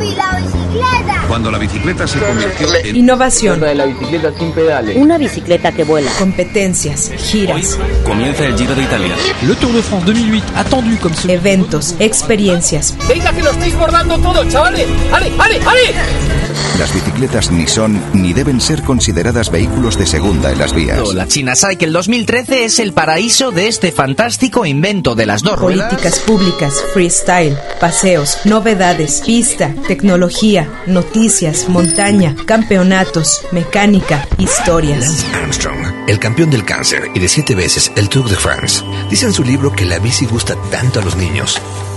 ¡Papi, la bicicleta! Cuando la bicicleta se convirtió en... Innovación. de la bicicleta sin pedales. Una bicicleta que vuela. Competencias, giras, Comienza el Giro de Italia. Le Tour de France 2008, attendu ce... eventos, experiencias. ¡Venga que lo estáis bordando todo, chavales! ¡Ale, ale, ale! Las bicicletas ni son ni deben ser consideradas vehículos de segunda en las vías. La China Cycle 2013 es el paraíso de este fantástico invento de las dos ruedas. Políticas públicas, freestyle, paseos, novedades, pista, tecnología, noticias, montaña, campeonatos, mecánica, historias. Lance Armstrong, el campeón del cáncer y de siete veces el Tour de France, dice en su libro que la bici gusta tanto a los niños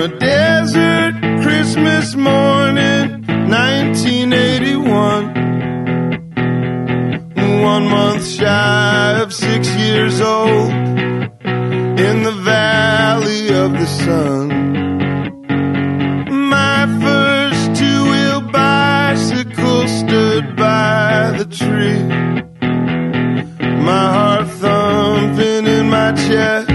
a desert Christmas morning, 1981. One month shy of six years old, in the valley of the sun. My first two wheel bicycle stood by the tree. My heart thumping in my chest.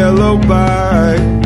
Yellow bike.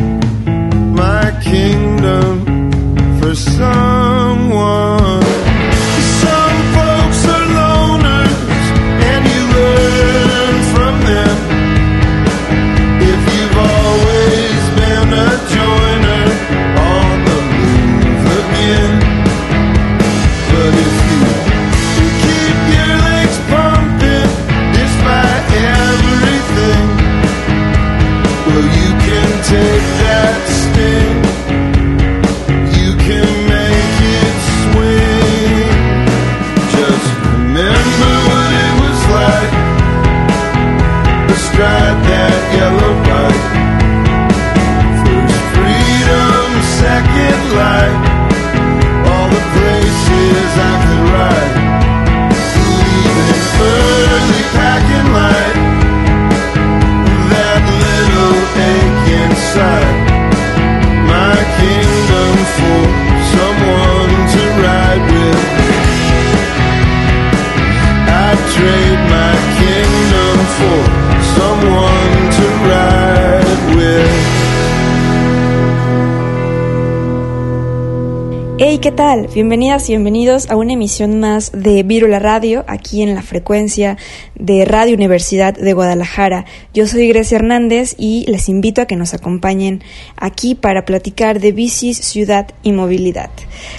¿Qué tal? Bienvenidas y bienvenidos a una emisión más de Virula Radio, aquí en la frecuencia de Radio Universidad de Guadalajara. Yo soy Grecia Hernández y les invito a que nos acompañen aquí para platicar de bicis, ciudad y movilidad.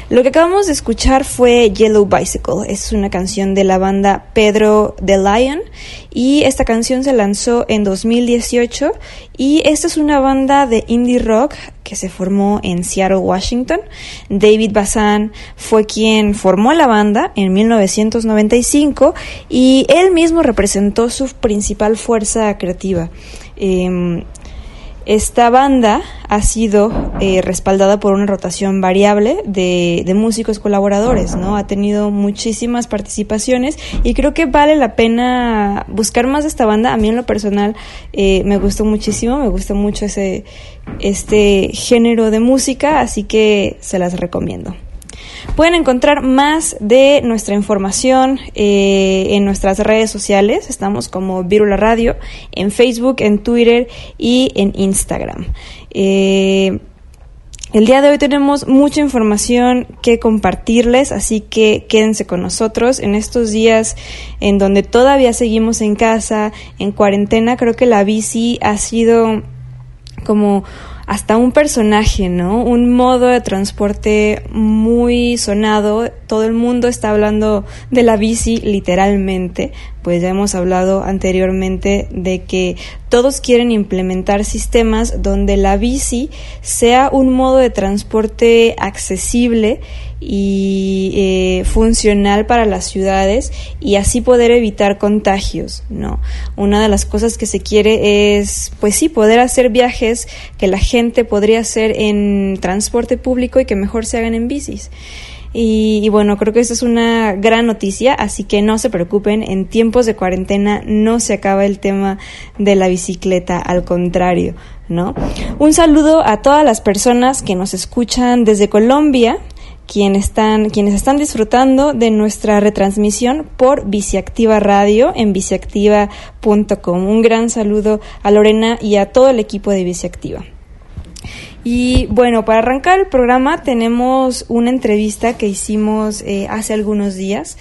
Lo que acabamos de escuchar fue Yellow Bicycle, es una canción de la banda Pedro the Lion y esta canción se lanzó en 2018 y esta es una banda de indie rock que se formó en Seattle, Washington. David Bazan fue quien formó la banda en 1995 y él mismo representó su principal fuerza creativa. Em, esta banda ha sido eh, respaldada por una rotación variable de, músicos colaboradores, ¿no? Ha tenido muchísimas participaciones y creo que vale la pena buscar más de esta banda. A mí en lo personal eh, me gustó muchísimo, me gusta mucho ese, este género de música, así que se las recomiendo. Pueden encontrar más de nuestra información eh, en nuestras redes sociales. Estamos como Virula Radio en Facebook, en Twitter y en Instagram. Eh, el día de hoy tenemos mucha información que compartirles, así que quédense con nosotros en estos días en donde todavía seguimos en casa, en cuarentena. Creo que la bici ha sido como hasta un personaje, ¿no? Un modo de transporte muy sonado. Todo el mundo está hablando de la bici literalmente, pues ya hemos hablado anteriormente de que todos quieren implementar sistemas donde la bici sea un modo de transporte accesible y eh, funcional para las ciudades y así poder evitar contagios, ¿no? Una de las cosas que se quiere es, pues sí, poder hacer viajes que la gente podría hacer en transporte público y que mejor se hagan en bicis. Y, bueno, creo que esta es una gran noticia, así que no se preocupen, en tiempos de cuarentena no se acaba el tema de la bicicleta, al contrario, ¿no? Un saludo a todas las personas que nos escuchan desde Colombia, quienes están, quienes están disfrutando de nuestra retransmisión por Biciactiva Radio en biciactiva.com. Un gran saludo a Lorena y a todo el equipo de Biciactiva. Y bueno, para arrancar el programa tenemos una entrevista que hicimos eh, hace algunos días.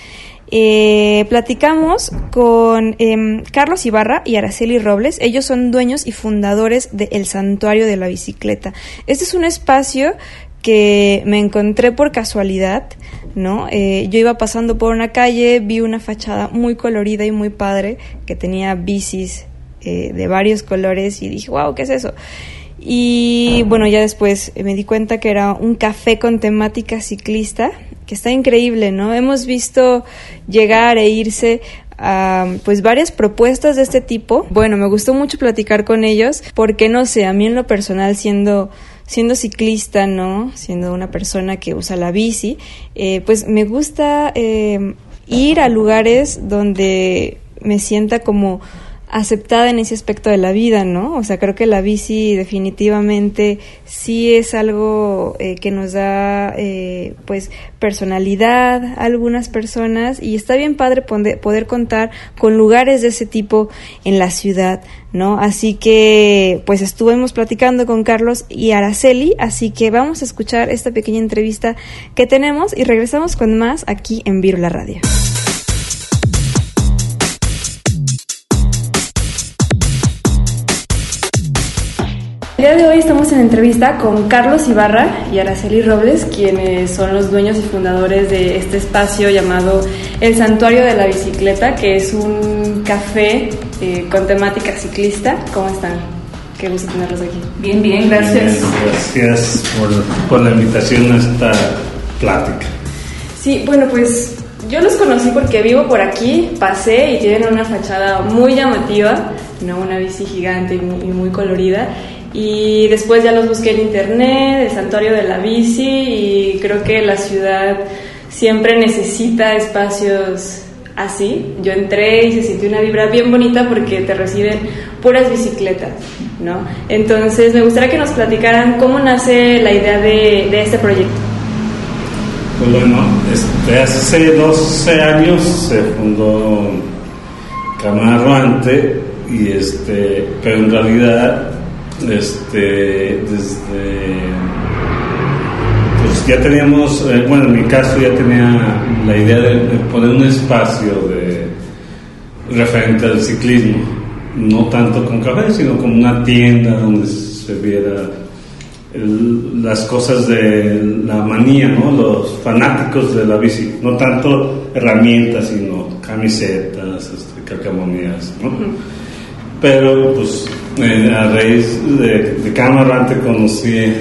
Eh, platicamos con em, Carlos Ibarra y Araceli Robles. Ellos son dueños y fundadores de El Santuario de la Bicicleta. Este es un espacio que me encontré por casualidad, ¿no? Eh, yo iba pasando por una calle, vi una fachada muy colorida y muy padre que tenía bicis de varios colores y dije, wow, ¿qué es eso? Y bueno, ya después me di cuenta que era un café con temática ciclista, que está increíble, ¿no? Hemos visto llegar e irse a pues varias propuestas de este tipo. Bueno, me gustó mucho platicar con ellos porque no sé, a mí en lo personal siendo siendo ciclista, ¿no? Siendo una persona que usa la bici, eh, pues me gusta eh, ir a lugares donde me sienta como aceptada en ese aspecto de la vida, ¿no? O sea, creo que la bici definitivamente sí es algo eh, que nos da, eh, pues, personalidad a algunas personas y está bien padre poder contar con lugares de ese tipo en la ciudad, ¿no? Así que, pues, estuvimos platicando con Carlos y Araceli, así que vamos a escuchar esta pequeña entrevista que tenemos y regresamos con más aquí en Virula Radio. El día de hoy estamos en entrevista con Carlos Ibarra y Araceli Robles, quienes son los dueños y fundadores de este espacio llamado El Santuario de la Bicicleta, que es un café eh, con temática ciclista. ¿Cómo están? Qué gusto tenerlos aquí. Bien, bien, gracias. gracias por, por la invitación a esta plática. Sí, bueno, pues yo los conocí porque vivo por aquí, pasé y tienen una fachada muy llamativa, ¿no? una bici gigante y muy colorida. Y después ya los busqué en internet, el santuario de la bici, y creo que la ciudad siempre necesita espacios así. Yo entré y se sintió una vibra bien bonita porque te reciben puras bicicletas, ¿no? Entonces me gustaría que nos platicaran cómo nace la idea de, de este proyecto. Pues bueno, este, hace 12 años se fundó Camarroante y este, pero en realidad este, desde pues, ya teníamos, eh, bueno, en mi caso ya tenía la idea de, de poner un espacio de referente al ciclismo, no tanto con café, sino como una tienda donde se viera el- las cosas de la manía, ¿no? Los fanáticos de la bici, no tanto herramientas, sino camisetas, este, calcamonías, ¿no? Pero pues a raíz de, de Camarante conocí a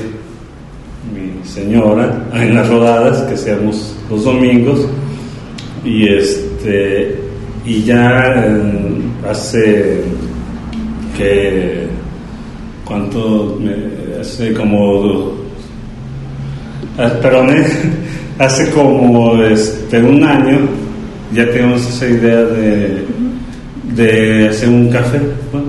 mi señora en las rodadas que hacíamos los domingos y este y ya eh, hace que cuánto me- hace como ah, perdón hace como este un año ya tenemos esa idea de de hacer un café. Bueno,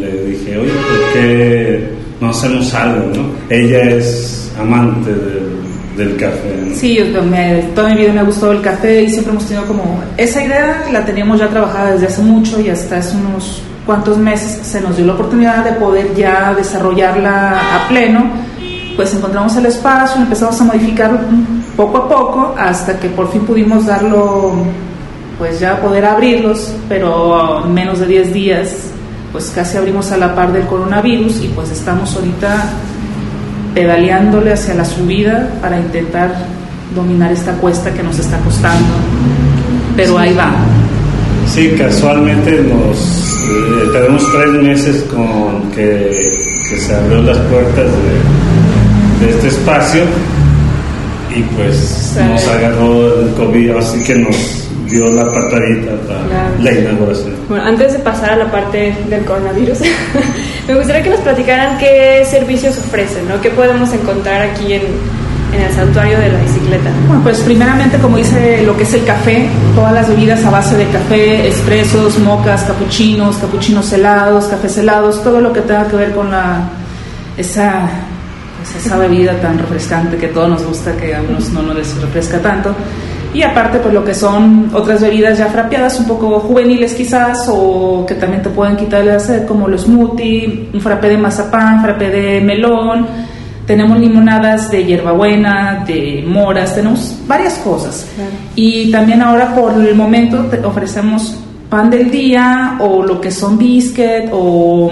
le dije, oye, ¿por qué no hacemos algo? ¿no? Ella es amante del, del café. ¿no? Sí, yo- me- toda mi vida me ha gustado el café y siempre hemos tenido como esa idea, la teníamos ya trabajada desde hace mucho y hasta hace unos cuantos meses se nos dio la oportunidad de poder ya desarrollarla a pleno. Pues encontramos el espacio, empezamos a modificar poco a poco hasta que por fin pudimos darlo, pues ya poder abrirlos, pero en menos de 10 días, pues casi abrimos a la par del coronavirus y pues estamos ahorita pedaleándole hacia la subida para intentar dominar esta cuesta que nos está costando. Pero ahí va. Sí, casualmente nos eh, tenemos tres meses con que, que se abrió las puertas de, de este espacio y pues nos agarró el COVID, así que nos dio la patadita para Claro. la inauguración. Bueno, antes de pasar a la parte del coronavirus, me gustaría que nos platicaran qué servicios ofrecen, ¿no? ¿Qué podemos encontrar aquí en, en el santuario de la bicicleta? Bueno, pues primeramente, como dice lo que es el café, todas las bebidas a base de café, expresos, mocas, capuchinos, capuchinos helados, cafés helados, todo lo que tenga que ver con la esa pues, esa bebida tan refrescante que a todos nos gusta, que a unos no nos refresca tanto. Y aparte, pues lo que son otras bebidas ya frapeadas, un poco juveniles quizás, o que también te pueden quitar la sed, como los smoothie, un frappé de mazapán, frappé de melón, tenemos limonadas de hierbabuena, de moras, tenemos varias cosas. Y también ahora por el momento te ofrecemos pan del día o lo que son biscuit o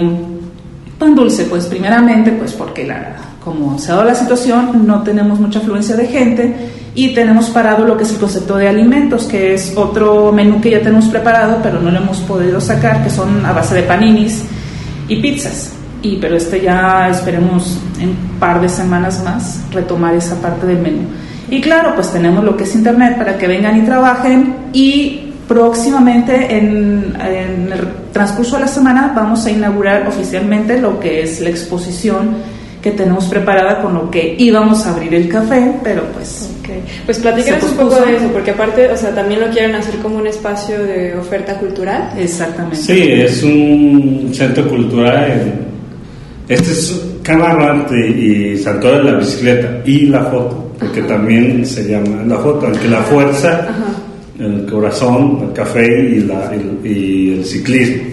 pan dulce, pues primeramente pues porque la, como se ha dado la situación no tenemos mucha afluencia de gente y tenemos parado lo que es el concepto de alimentos, que es otro menú que ya tenemos preparado pero no lo hemos podido sacar, que son a base de paninis y pizzas. Y, pero este ya esperemos en un par de semanas más retomar esa parte del menú. Y claro, pues tenemos lo que es internet para que vengan y trabajen y próximamente en, en el transcurso de la semana vamos a inaugurar oficialmente lo que es la exposición que tenemos preparada con lo que íbamos a abrir el café, pero pues... Pues platícanos un poco de eso, porque aparte, o sea, también lo quieren hacer como un espacio de oferta cultural. Exactamente. Sí, es un centro cultural. en- este es Camarante y Santuario de la Bicicleta y la foto, porque también se llama la foto, aunque la fuerza, el corazón, el café y, la- el, y el ciclismo.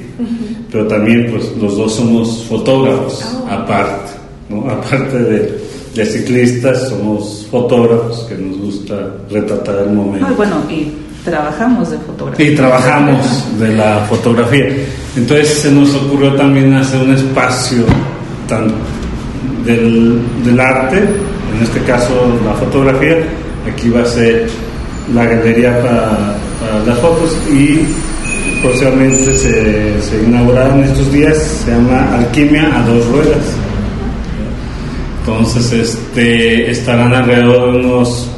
Pero también, pues, los dos somos fotógrafos, aparte, ¿no? Aparte de, de ciclistas, somos fotógrafos que nos gusta retratar el momento. Bueno, y trabajamos de fotografía. Y trabajamos de la fotografía. Entonces se nos ocurrió también hacer un espacio tan del, del arte, en este caso la fotografía. Aquí va a ser la galería para, para las fotos y próximamente se, se inaugurará en estos días, se llama Alquimia a dos ruedas. Entonces este, estarán alrededor de unos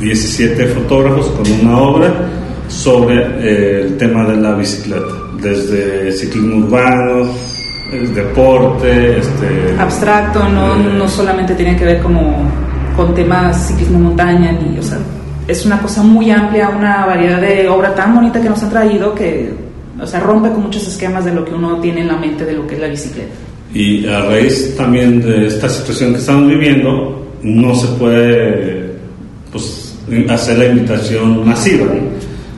17 fotógrafos con una obra sobre eh, el tema de la bicicleta, desde ciclismo urbano, el deporte, este, abstracto, no, no solamente tiene que ver como con temas ciclismo montaña, ni, o sea, es una cosa muy amplia, una variedad de obra tan bonita que nos han traído que, o sea, rompe con muchos esquemas de lo que uno tiene en la mente de lo que es la bicicleta. Y a raíz también de esta situación que estamos viviendo, no se puede pues, hacer la invitación masiva. ¿no?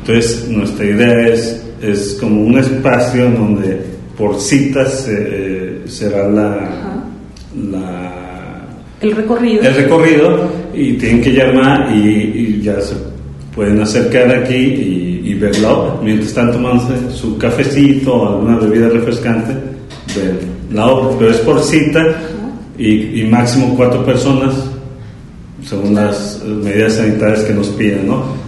Entonces, nuestra idea es, es como un espacio en donde por citas eh, será la, la El recorrido. el recorrido y tienen que llamar y, y ya se pueden acercar aquí y, y ver la obra. Mientras están tomándose su cafecito o alguna bebida refrescante, la obra. Pero es por cita y, y máximo cuatro personas, según las medidas sanitarias que nos piden, ¿no?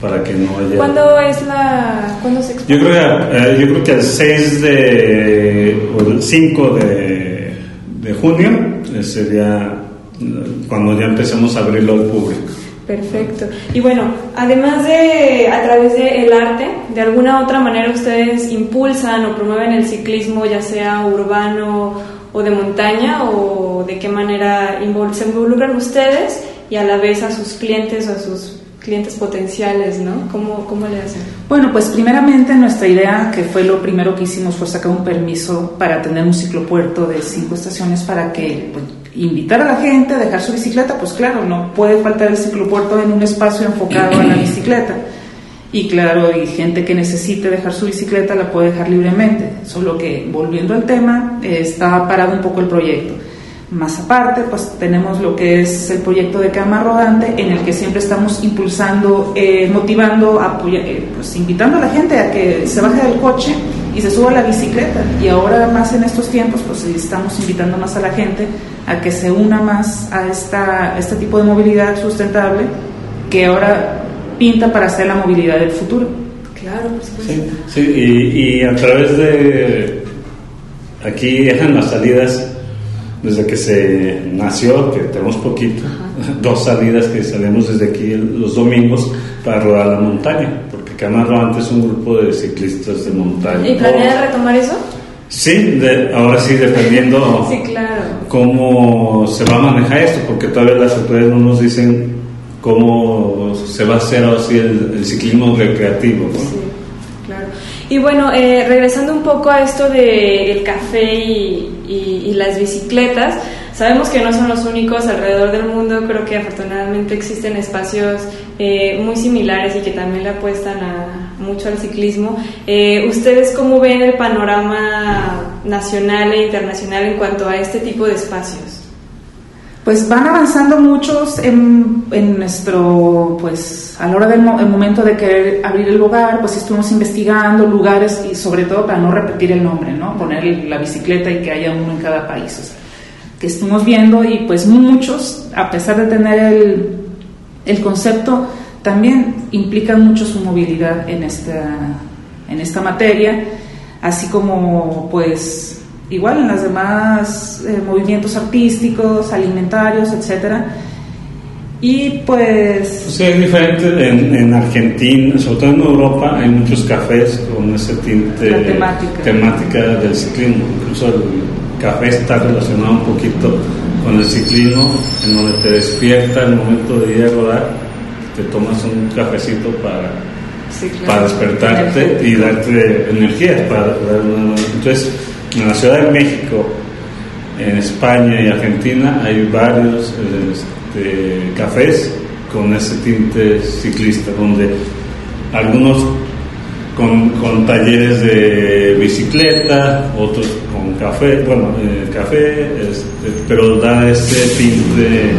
Para que no haya... ¿Cuándo es la... ¿Cuándo se expone? Yo creo que, eh, yo creo que el 6 de... o el 5 de, de junio eh, sería eh, cuando ya empecemos a abrirlo al público. Perfecto. Y bueno, además de a través del arte, de alguna otra manera ustedes impulsan o promueven el ciclismo, ya sea urbano o de montaña, o de qué manera se involucran ustedes y a la vez a sus clientes o a sus clientes potenciales, ¿no? ¿Cómo, cómo le hacen? Bueno, pues primeramente nuestra idea, que fue lo primero que hicimos, fue sacar un permiso para tener un ciclopuerto de cinco estaciones para que invitar a la gente a dejar su bicicleta, pues claro, no puede faltar el ciclopuerto en un espacio enfocado a la bicicleta. Y claro, y gente que necesite dejar su bicicleta la puede dejar libremente. Solo que, volviendo al tema, eh, está parado un poco el proyecto. Más aparte, pues tenemos lo que es el proyecto de cama rodante, en el que siempre estamos impulsando, eh, motivando, eh, pues invitando a la gente a que se baje del coche y se suba a la bicicleta. Y ahora más en estos tiempos, pues estamos invitando más a la gente a que se una más a esta, a este tipo de movilidad sustentable que ahora pinta para ser la movilidad del futuro. Claro, por supuesto. Sí, y, y a través de aquí dejan las salidas desde que se nació, que tenemos poquito, dos salidas que salimos desde aquí los domingos para rodar la montaña, Camargo antes es un grupo de ciclistas de montaña. ¿Y planea retomar eso? Sí, de- ahora sí, dependiendo Sí, claro. cómo se va a manejar esto, porque todavía las autoridades no nos dicen cómo se va a hacer así el, el ciclismo recreativo. ¿no? Claro. Y bueno, eh, regresando un poco a esto del café y, y- y las bicicletas, sabemos que no son los únicos alrededor del mundo, creo que afortunadamente existen espacios eh, muy similares y que también le apuestan a, mucho al ciclismo. Eh, ¿Ustedes cómo ven el panorama nacional e internacional en cuanto a este tipo de espacios? Pues van avanzando muchos en, en nuestro, pues a la hora del mo- el momento de querer abrir el lugar, pues estuvimos investigando lugares y sobre todo para no repetir el nombre, ¿no? Poner la bicicleta y que haya uno en cada país. o sea, que estuvimos viendo y pues muchos, a pesar de tener el, el concepto, también implican mucho su movilidad en esta, en esta materia, así como pues igual en los demás eh, movimientos artísticos, alimentarios, etcétera. Y pues Sí, es diferente en, en Argentina, sobre todo en Europa, hay muchos cafés con ese tinte La temática. temática del ciclismo. Incluso el café está relacionado un poquito con el ciclismo, en donde te despierta el momento de ir a rodar, te tomas un cafecito para, para despertarte y darte energías para dar una- Entonces, en la Ciudad de México, en España y Argentina hay varios este, cafés con ese tinte ciclista, donde algunos con, con talleres de bicicleta, otros con café, bueno, eh, café, este, pero da ese tinte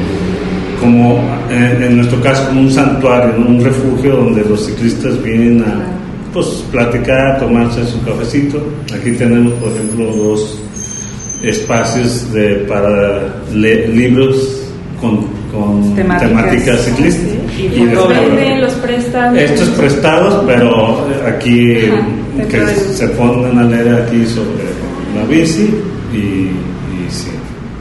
como en, en nuestro caso como un santuario, ¿no? un refugio donde los ciclistas vienen a pues platicar, tomarse su cafecito. Aquí tenemos por ejemplo dos espacios de, para le- libros con, con Temáticas. temática ciclista. Y los venden, los prestan. estos prestados, pero aquí Ajá, que se ponen a leer aquí sobre la bici y, y sí.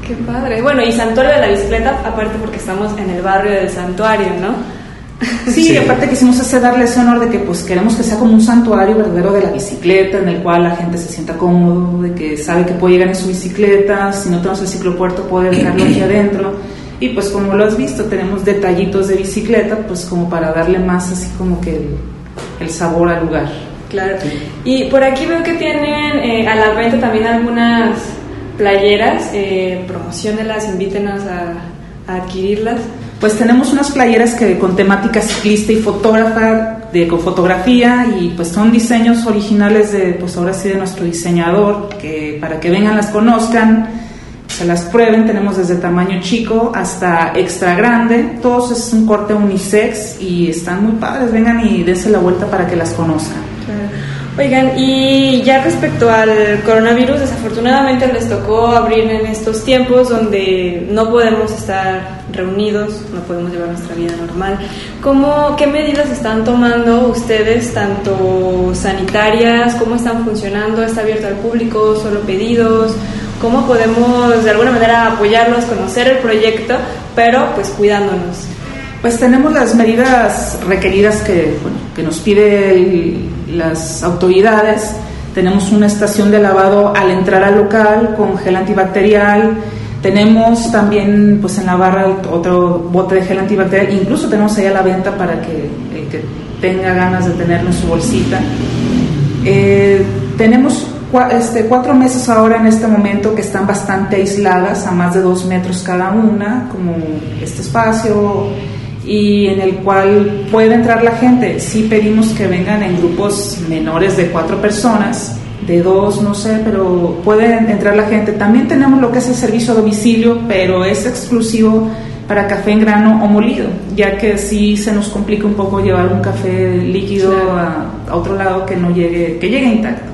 Qué padre. Bueno, y Santuario de la Bicicleta, aparte porque estamos en el barrio del Santuario, ¿no? Sí, Sí. y aparte quisimos hacer darle ese honor de que pues queremos que sea como un santuario verdadero de la bicicleta, en el cual la gente se sienta cómodo, de que sabe que puede llegar en su bicicleta, si no tenemos el ciclopuerto puede dejarlo aquí adentro. Y pues como lo has visto, tenemos detallitos de bicicleta, pues como para darle más así como que el, el sabor al lugar. Claro. Y por aquí veo que tienen eh, a la venta también algunas playeras. Eh, promocionelas, invítenos a, a adquirirlas. Pues tenemos unas playeras que con temática ciclista y fotógrafa, de con fotografía y pues son diseños originales de pues ahora sí de nuestro diseñador, que para que vengan las conozcan, se las prueben. Tenemos desde tamaño chico hasta extra grande. Todos es un corte unisex y están muy padres. Vengan y dense la vuelta para que las conozcan. Oigan, y ya respecto al coronavirus, desafortunadamente les tocó abrir en estos tiempos donde no podemos estar reunidos, no podemos llevar nuestra vida normal. ¿Cómo, ¿Qué medidas están tomando ustedes, tanto sanitarias, cómo están funcionando? ¿Está abierto al público, solo pedidos? ¿Cómo podemos de alguna manera apoyarlos, conocer el proyecto, pero pues cuidándonos? Pues tenemos las medidas requeridas que, bueno, que nos pide el- las autoridades. Tenemos una estación de lavado al entrar al local con gel antibacterial. Tenemos también pues en la barra otro bote de gel antibacterial. Incluso tenemos ahí a la venta para que el que tenga ganas de tenerlo en su bolsita. Eh, tenemos este, cuatro mesas ahora en este momento que están bastante aisladas, a más de dos metros cada una, como este espacio, y en el cual puede entrar la gente. Sí pedimos que vengan en grupos menores de cuatro personas, de dos, no sé, pero puede entrar la gente. También tenemos lo que es el servicio a domicilio, pero es exclusivo para café en grano o molido, ya que sí se nos complica un poco llevar un café líquido a, a otro lado que no llegue, que llegue intacto.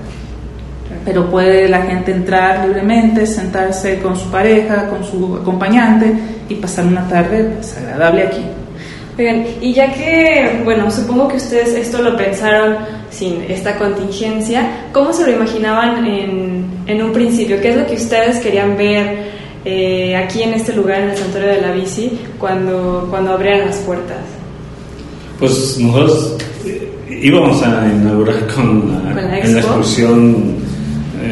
Pero puede la gente entrar libremente, sentarse con su pareja, con su acompañante y pasar una tarde pues, agradable aquí. Oigan, y ya que, bueno, supongo que ustedes esto lo pensaron sin esta contingencia, ¿cómo se lo imaginaban en, en un principio? ¿Qué es lo que ustedes querían ver eh, aquí en este lugar, en el Santuario de la Bici, cuando, cuando abrieran las puertas? Pues nosotros eh, íbamos a inaugurar con la, ¿Con la en la expo?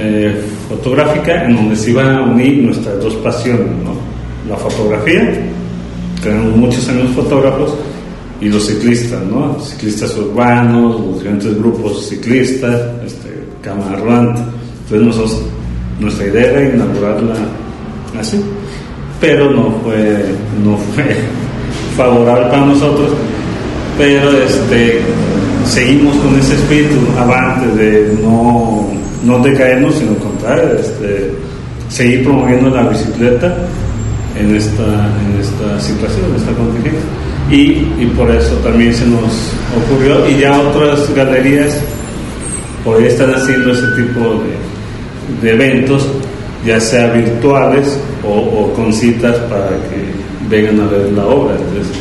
Eh, fotográfica en donde se iban a unir nuestras dos pasiones. La fotografía, tenemos muchos años fotógrafos, y los ciclistas. Ciclistas urbanos, los diferentes grupos ciclistas, este, cámara rodante. Entonces nuestra idea era inaugurarla así, pero no fue, no fue favorable para nosotros, pero este, seguimos con ese espíritu avante de no, no decaernos, sino al contrario, este, seguir promoviendo la bicicleta en esta, en esta situación, en esta contingencia. Y, y por eso también se nos ocurrió, y ya otras galerías por ahí están haciendo ese tipo de, de eventos, ya sea virtuales o, o con citas para que vengan a ver la obra. Entonces,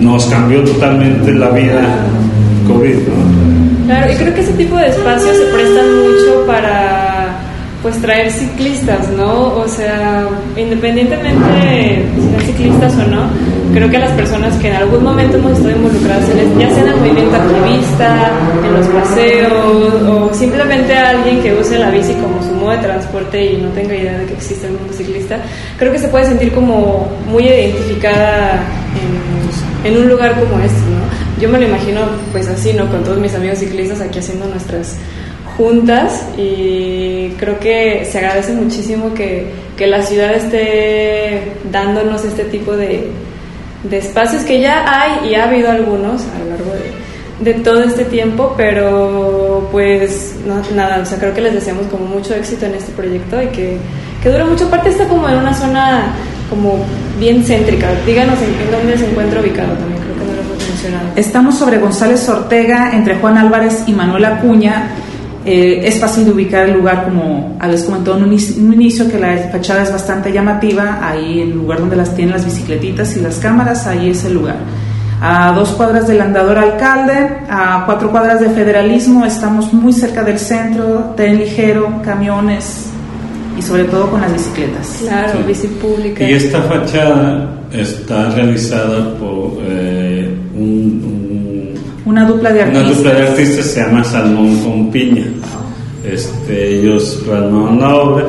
nos cambió totalmente la vida COVID, ¿no? Claro, y creo que ese tipo de espacios se prestan mucho para pues traer ciclistas, ¿no? O sea, independientemente de si sean ciclistas o no, creo que las personas que en algún momento hemos estado involucradas en el- ya sea en el movimiento activista, en los paseos, o simplemente alguien que use la bici como su modo de transporte y no tenga idea de que existe el mundo ciclista, creo que se puede sentir como muy identificada en, en un lugar como este, ¿no? Yo me lo imagino pues así, ¿no? Con todos mis amigos ciclistas aquí haciendo nuestras juntas y creo que se agradece muchísimo que, que la ciudad esté dándonos este tipo de, de espacios que ya hay y ha habido algunos a lo largo de, de todo este tiempo, pero pues no, nada, o sea, creo que les deseamos como mucho éxito en este proyecto y que, que dure mucho. Aparte está como en una zona como bien céntrica. Díganos en, en dónde se encuentra ubicado también, creo que no lo hemos mencionado. Estamos sobre González Ortega, entre Juan Álvarez y Manuel Acuña. Eh, es fácil de ubicar el lugar, como les comentó en un, inicio- un inicio, que la fachada es bastante llamativa. Ahí, el lugar donde las tienen las bicicletitas y las cámaras, ahí es el lugar. A dos cuadras del andador alcalde, a cuatro cuadras de federalismo, estamos muy cerca del centro, tren ligero, camiones y sobre todo con las bicicletas. Claro, bici pública. Y esta fachada está realizada por eh, un- Una dupla de una artistas. dupla de artistas se llama Salmón con Piña. Este, ellos plasmaron la obra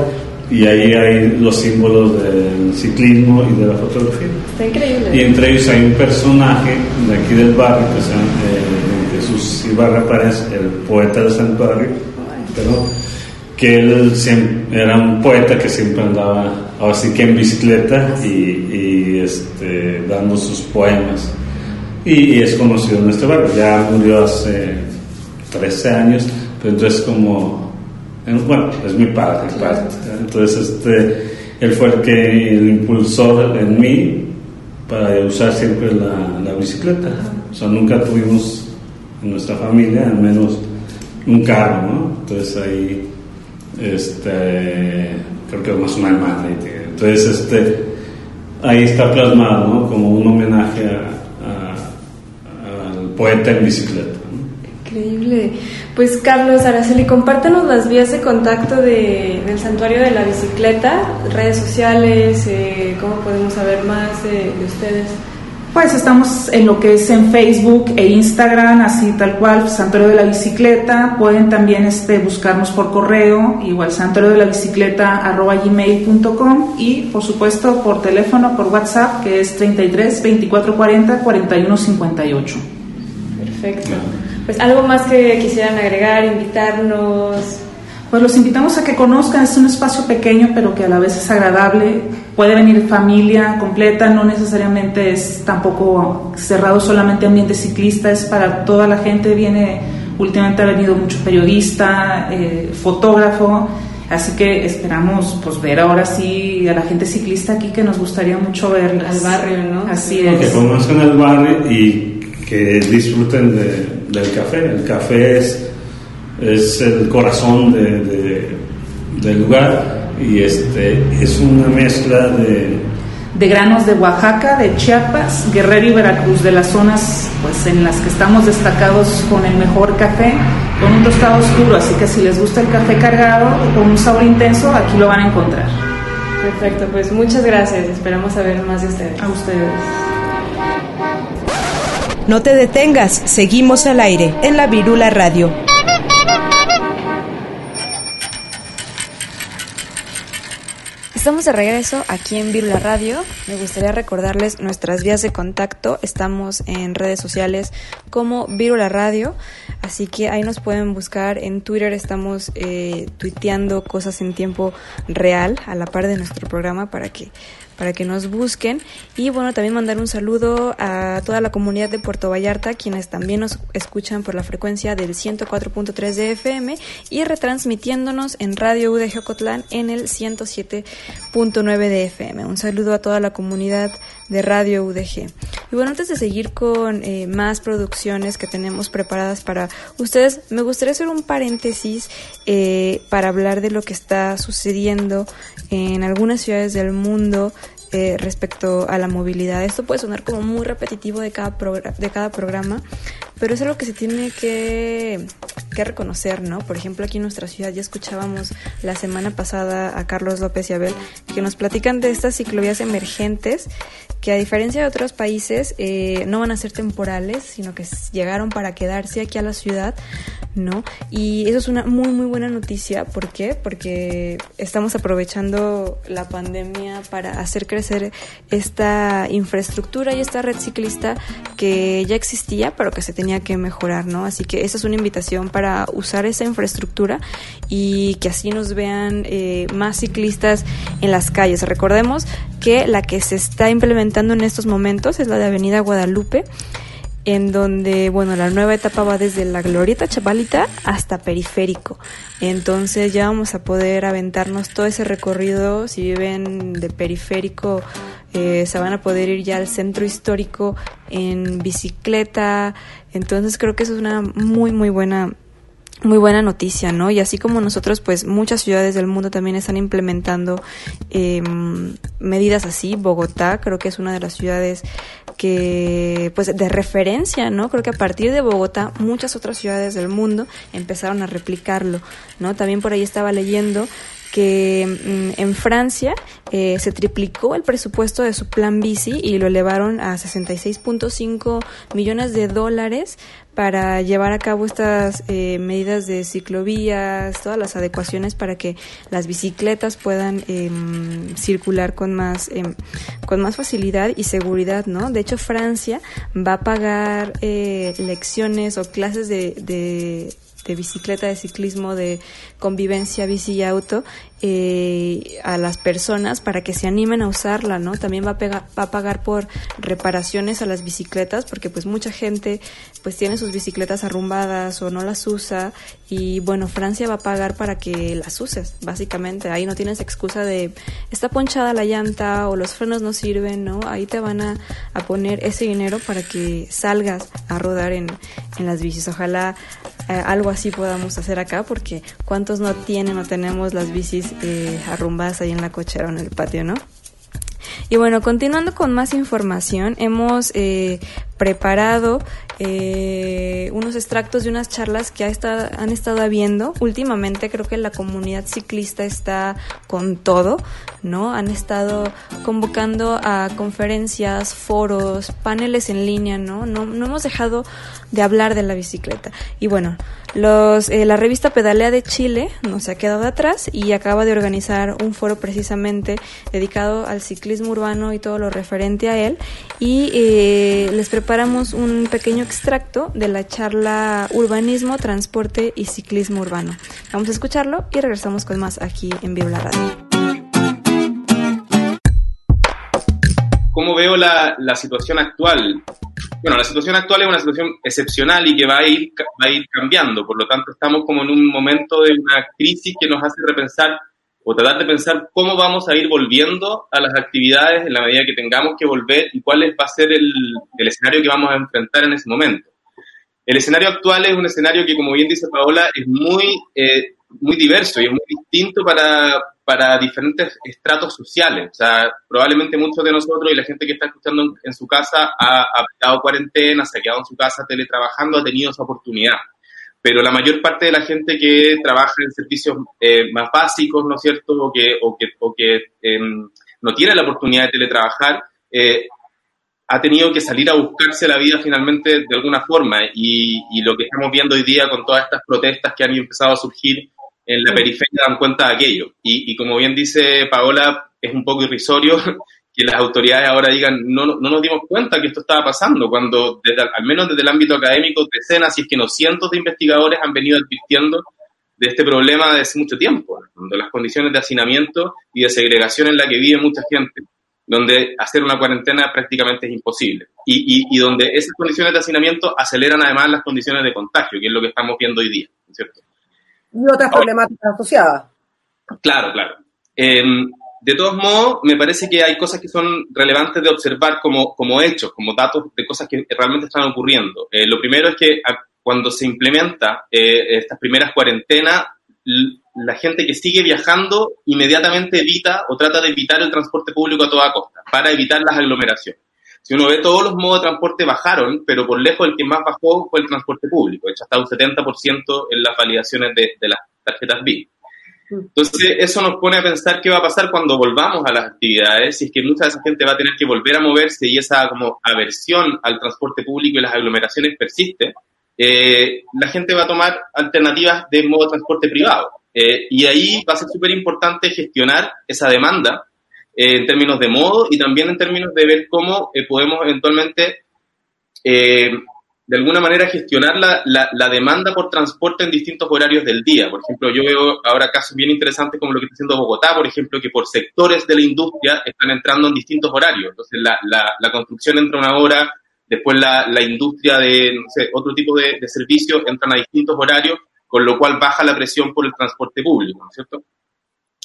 y ahí hay los símbolos del ciclismo y de la fotografía. Está increíble. Y entre ellos hay un personaje de aquí del barrio que se llama eh, Jesús Ibarra Párez, el poeta del santuario, perdón, que él era un poeta que siempre andaba así que en bicicleta y, y, este, dando sus poemas. Y, y es conocido en este barrio, ya murió hace 13 años, pero entonces como, en- bueno, es mi padre. Entonces, este, él fue el que el impulsor en mí para usar siempre la, la bicicleta. O sea, nunca tuvimos en nuestra familia al menos un carro, ¿no? Entonces ahí, este, creo que más una hermana. Entonces, este, ahí está plasmado, ¿no? Como un homenaje a- poeta en bicicleta. ¿no? Increíble. Pues Carlos Araceli, compártenos las vías de contacto de- del Santuario de la Bicicleta, redes sociales, eh, cómo podemos saber más de, de ustedes. Pues estamos en lo que es en Facebook e Instagram, así tal cual, Santuario de la Bicicleta. Pueden también este, buscarnos por correo, igual santuario de la bicicleta arroba gmail.com y por supuesto por teléfono, por WhatsApp, que es 33 24 40 41 58. Perfecto. Pues algo más que quisieran agregar, invitarnos. Pues los invitamos a que conozcan, es un espacio pequeño pero que a la vez es agradable. Puede venir familia completa, no necesariamente es tampoco cerrado solamente ambiente ciclista, es para toda la gente. Viene, últimamente ha venido mucho periodista, eh, fotógrafo, así que esperamos pues ver ahora sí a la gente ciclista aquí que nos gustaría mucho ver Al barrio, ¿no? Así Que es. conozcan el barrio y que disfruten de- del café. El café es, es el corazón de, de- del lugar y este es una mezcla de, de granos de Oaxaca, de Chiapas, Guerrero y Veracruz, de las zonas pues en las que estamos destacados con el mejor café, con un tostado oscuro, así que si les gusta el café cargado con un sabor intenso, aquí lo van a encontrar. Perfecto, pues muchas gracias. Esperamos saber más de ustedes. A ustedes. No te detengas, seguimos al aire en la Virula Radio. Estamos de regreso aquí en Virula Radio. Me gustaría recordarles nuestras vías de contacto. Estamos en redes sociales como Virula Radio, así que ahí nos pueden buscar. En Twitter estamos eh, tuiteando cosas en tiempo real a la par de nuestro programa para que para que nos busquen y bueno también mandar un saludo a toda la comunidad de Puerto Vallarta quienes también nos escuchan por la frecuencia del 104.3 de FM y retransmitiéndonos en Radio UDG Ocotlán en el 107.9 de FM. Un saludo a toda la comunidad de Radio UDG. Y bueno, antes de seguir con eh, más producciones que tenemos preparadas para ustedes, me gustaría hacer un paréntesis eh, para hablar de lo que está sucediendo en algunas ciudades del mundo eh, respecto a la movilidad. Esto puede sonar como muy repetitivo de cada, de cada programa, pero es algo que se tiene que, que reconocer, ¿no? Por ejemplo, aquí en nuestra ciudad ya escuchábamos la semana pasada a Carlos López y Abel que nos platican de estas ciclovías emergentes que a diferencia de otros países eh, no van a ser temporales, sino que llegaron para quedarse aquí a la ciudad, ¿no? Y eso es una muy, muy buena noticia. ¿Por qué? Porque estamos aprovechando la pandemia para hacer crecer esta infraestructura y esta red ciclista que ya existía, pero que se tenía que mejorar, ¿no? Así que esa es una invitación para usar esa infraestructura y que así nos vean eh, más ciclistas en las calles. Recordemos que la que se está implementando en estos momentos es la de Avenida Guadalupe en donde, bueno, la nueva etapa va desde la Glorieta Chapalita hasta Periférico. Entonces ya vamos a poder aventarnos todo ese recorrido. Si viven de Periférico, eh, se van a poder ir ya al centro histórico en bicicleta. Entonces creo que eso es una muy, muy buena muy buena noticia, ¿no? Y así como nosotros, pues muchas ciudades del mundo también están implementando eh, medidas así. Bogotá creo que es una de las ciudades que, pues, de referencia, ¿no? Creo que a partir de Bogotá muchas otras ciudades del mundo empezaron a replicarlo, ¿no? También por ahí estaba leyendo que mm, en Francia eh, se triplicó el presupuesto de su plan bici y lo elevaron a 66.5 millones de dólares para llevar a cabo estas eh, medidas de ciclovías, todas las adecuaciones para que las bicicletas puedan em, circular con más em, con más facilidad y seguridad, ¿no? De hecho, Francia va a pagar eh, lecciones o clases de, de de bicicleta, de ciclismo, de convivencia, bici y auto, eh, a las personas para que se animen a usarla, ¿no? También va a, va a pagar por reparaciones a las bicicletas, porque pues mucha gente pues tiene sus bicicletas arrumbadas o no las usa y bueno, Francia va a pagar para que las uses, básicamente. Ahí no tienes excusa de está ponchada la llanta o los frenos no sirven, ¿no? Ahí te van a, a poner ese dinero para que salgas a rodar en, en las bicis. Ojalá eh, algo así podamos hacer acá, porque ¿cuántos no tienen o tenemos las bicis eh, arrumbadas ahí en la cochera o en el patio, no? Y bueno, continuando con más información, hemos eh, preparado eh, unos extractos de unas charlas que ha estado, han estado habiendo. Últimamente creo que la comunidad ciclista está con todo, ¿no? Han estado convocando a conferencias, foros, paneles en línea, ¿no? No, no hemos dejado de hablar de la bicicleta. Y bueno, los, eh, la revista Pedalea de Chile no se ha quedado atrás y acaba de organizar un foro precisamente dedicado al ciclismo urbano y todo lo referente a él. Y eh, les preparamos un pequeño extracto de la charla Urbanismo, Transporte y Ciclismo Urbano. Vamos a escucharlo y regresamos con más aquí en Vivo la Radio. ¿Cómo veo la, la situación actual? bueno, la situación actual es una situación excepcional y que va a, ir, va a ir cambiando, por lo tanto estamos como en un momento de una crisis que nos hace repensar o tratar de pensar cómo vamos a ir volviendo a las actividades en la medida que tengamos que volver y cuál va a ser el, escenario que vamos a enfrentar en ese momento. El escenario actual es un escenario que, como bien dice Paola, es muy, eh, muy diverso y es muy distinto para, para diferentes estratos sociales. O sea, probablemente muchos de nosotros y la gente que está escuchando en, su casa ha aplicado cuarentena, se ha quedado en su casa teletrabajando, ha tenido esa oportunidad. Pero la mayor parte de la gente que trabaja en servicios eh, más básicos, ¿no es cierto?, o que, o que, o que eh, no tiene la oportunidad de teletrabajar, eh, ha tenido que salir a buscarse la vida finalmente de alguna forma. Y, y, lo que estamos viendo hoy día con todas estas protestas que han empezado a surgir en la periferia dan cuenta de aquello. Y, y, como bien dice Paola, es un poco irrisorio que las autoridades ahora digan, no, no nos dimos cuenta que esto estaba pasando, cuando desde, al menos desde el ámbito académico, decenas, y es que no cientos de investigadores han venido advirtiendo de este problema desde hace mucho tiempo, donde las condiciones de hacinamiento y de segregación en la que vive mucha gente, donde hacer una cuarentena prácticamente es imposible, y, y, y donde esas condiciones de hacinamiento aceleran además las condiciones de contagio, que es lo que estamos viendo hoy día, ¿cierto? y otras problemáticas asociadas. Claro, claro. Eh, de todos modos, me parece que hay cosas que son relevantes de observar como, hechos, como datos de cosas que realmente están ocurriendo. Eh, lo primero es que a, cuando se implementa eh, estas primeras cuarentenas, la gente que sigue viajando inmediatamente evita o trata de evitar el transporte público a toda costa, para evitar las aglomeraciones. Si uno ve, todos los modos de transporte bajaron, pero por lejos el que más bajó fue el transporte público. Hecho, hasta un 70% en las validaciones de, de las tarjetas BIC. Entonces, eso nos pone a pensar qué va a pasar cuando volvamos a las actividades, si es que mucha de esa gente va a tener que volver a moverse y esa como aversión al transporte público y las aglomeraciones persiste, eh, la gente va a tomar alternativas de modo de transporte privado. Eh, y ahí va a ser súper importante gestionar esa demanda eh, en términos de modo y también en términos de ver cómo eh, podemos eventualmente, eh, de alguna manera, gestionar la, la, la, demanda por transporte en distintos horarios del día. Por ejemplo, yo veo ahora casos bien interesantes como lo que está haciendo Bogotá, por ejemplo, que por sectores de la industria están entrando en distintos horarios. Entonces, la, la, construcción entra una hora, después la, la industria de no sé, otro tipo de, de servicios entran a distintos horarios, con lo cual baja la presión por el transporte público, ¿no es cierto?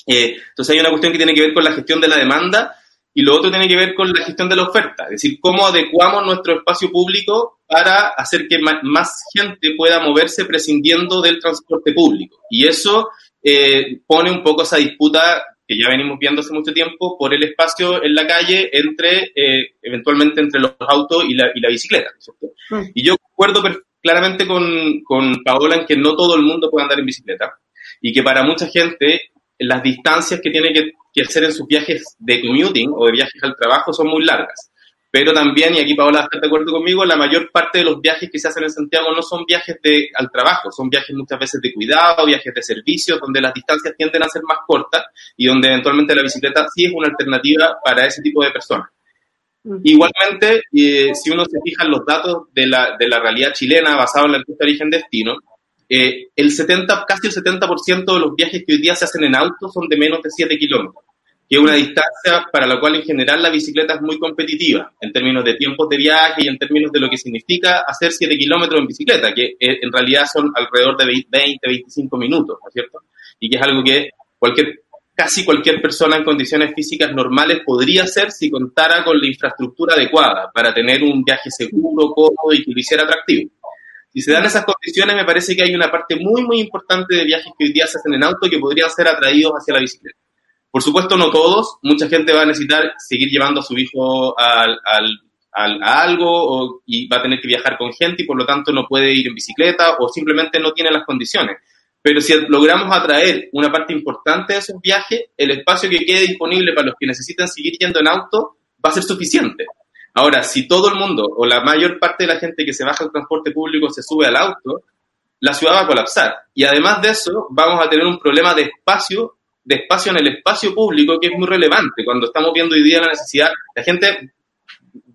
Eh, entonces hay una cuestión que tiene que ver con la gestión de la demanda y lo otro tiene que ver con la gestión de la oferta, es decir, cómo adecuamos nuestro espacio público para hacer que más gente pueda moverse prescindiendo del transporte público. Y eso eh, pone un poco esa disputa que ya venimos viendo hace mucho tiempo por el espacio en la calle entre, eh, eventualmente entre los autos y la, y la bicicleta. ¿cierto? Mm. Y yo acuerdo claramente con, con Paola en que no todo el mundo puede andar en bicicleta y que para mucha gente las distancias que tiene que, que, hacer en sus viajes de commuting o de viajes al trabajo son muy largas. Pero también, y aquí Paola está de acuerdo conmigo, la mayor parte de los viajes que se hacen en Santiago no son viajes de, al trabajo, son viajes muchas veces de cuidado, viajes de servicio, donde las distancias tienden a ser más cortas y donde eventualmente la bicicleta sí es una alternativa para ese tipo de personas. Igualmente, eh, si uno se fija en los datos de la, de la realidad chilena basado en la encuesta de origen-destino, eh, el 70, casi el 70% de los viajes que hoy día se hacen en auto son de menos de 7 kilómetros, que es una distancia para la cual en general la bicicleta es muy competitiva en términos de tiempos de viaje y en términos de lo que significa hacer 7 kilómetros en bicicleta, que eh, en realidad son alrededor de 20, 25 minutos, ¿no es cierto? Y que es algo que cualquier casi cualquier persona en condiciones físicas normales podría hacer si contara con la infraestructura adecuada para tener un viaje seguro, cómodo y que lo hiciera atractivo. Si se dan esas condiciones, me parece que hay una parte muy, muy importante de viajes que hoy día se hacen en auto que podrían ser atraídos hacia la bicicleta. Por supuesto, no todos. Mucha gente va a necesitar seguir llevando a su hijo a algo o- y va a tener que viajar con gente y por lo tanto no puede ir en bicicleta o simplemente no tiene las condiciones. Pero si logramos atraer una parte importante de esos viajes, el espacio que quede disponible para los que necesitan seguir yendo en auto va a ser suficiente. Ahora, si todo el mundo o la mayor parte de la gente que se baja al transporte público se sube al auto, la ciudad va a colapsar. Y además de eso, vamos a tener un problema de espacio, de espacio en el espacio público que es muy relevante. Cuando estamos viendo hoy día la necesidad, la gente,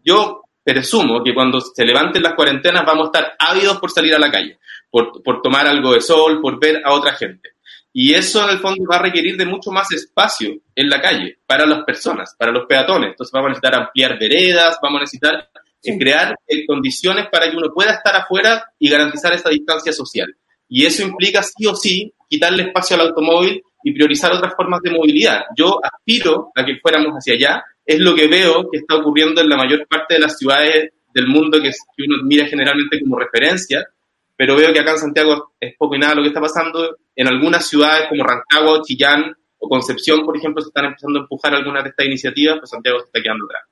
yo presumo que cuando se levanten las cuarentenas vamos a estar ávidos por salir a la calle, por, por tomar algo de sol, por ver a otra gente. Y eso en el fondo va a requerir de mucho más espacio en la calle para las personas, para los peatones. Entonces vamos a necesitar ampliar veredas, vamos a necesitar eh, crear eh, condiciones para que uno pueda estar afuera y garantizar esa distancia social. Y eso implica sí o sí quitarle espacio al automóvil y priorizar otras formas de movilidad. Yo aspiro a que fuéramos hacia allá. Es lo que veo que está ocurriendo en la mayor parte de las ciudades del mundo que uno mira generalmente como referencia, pero veo que acá en Santiago es poco y nada lo que está pasando. En algunas ciudades como Rancagua, Chillán o Concepción, por ejemplo, se están empezando a empujar algunas de estas iniciativas, pues Santiago se está quedando atrás.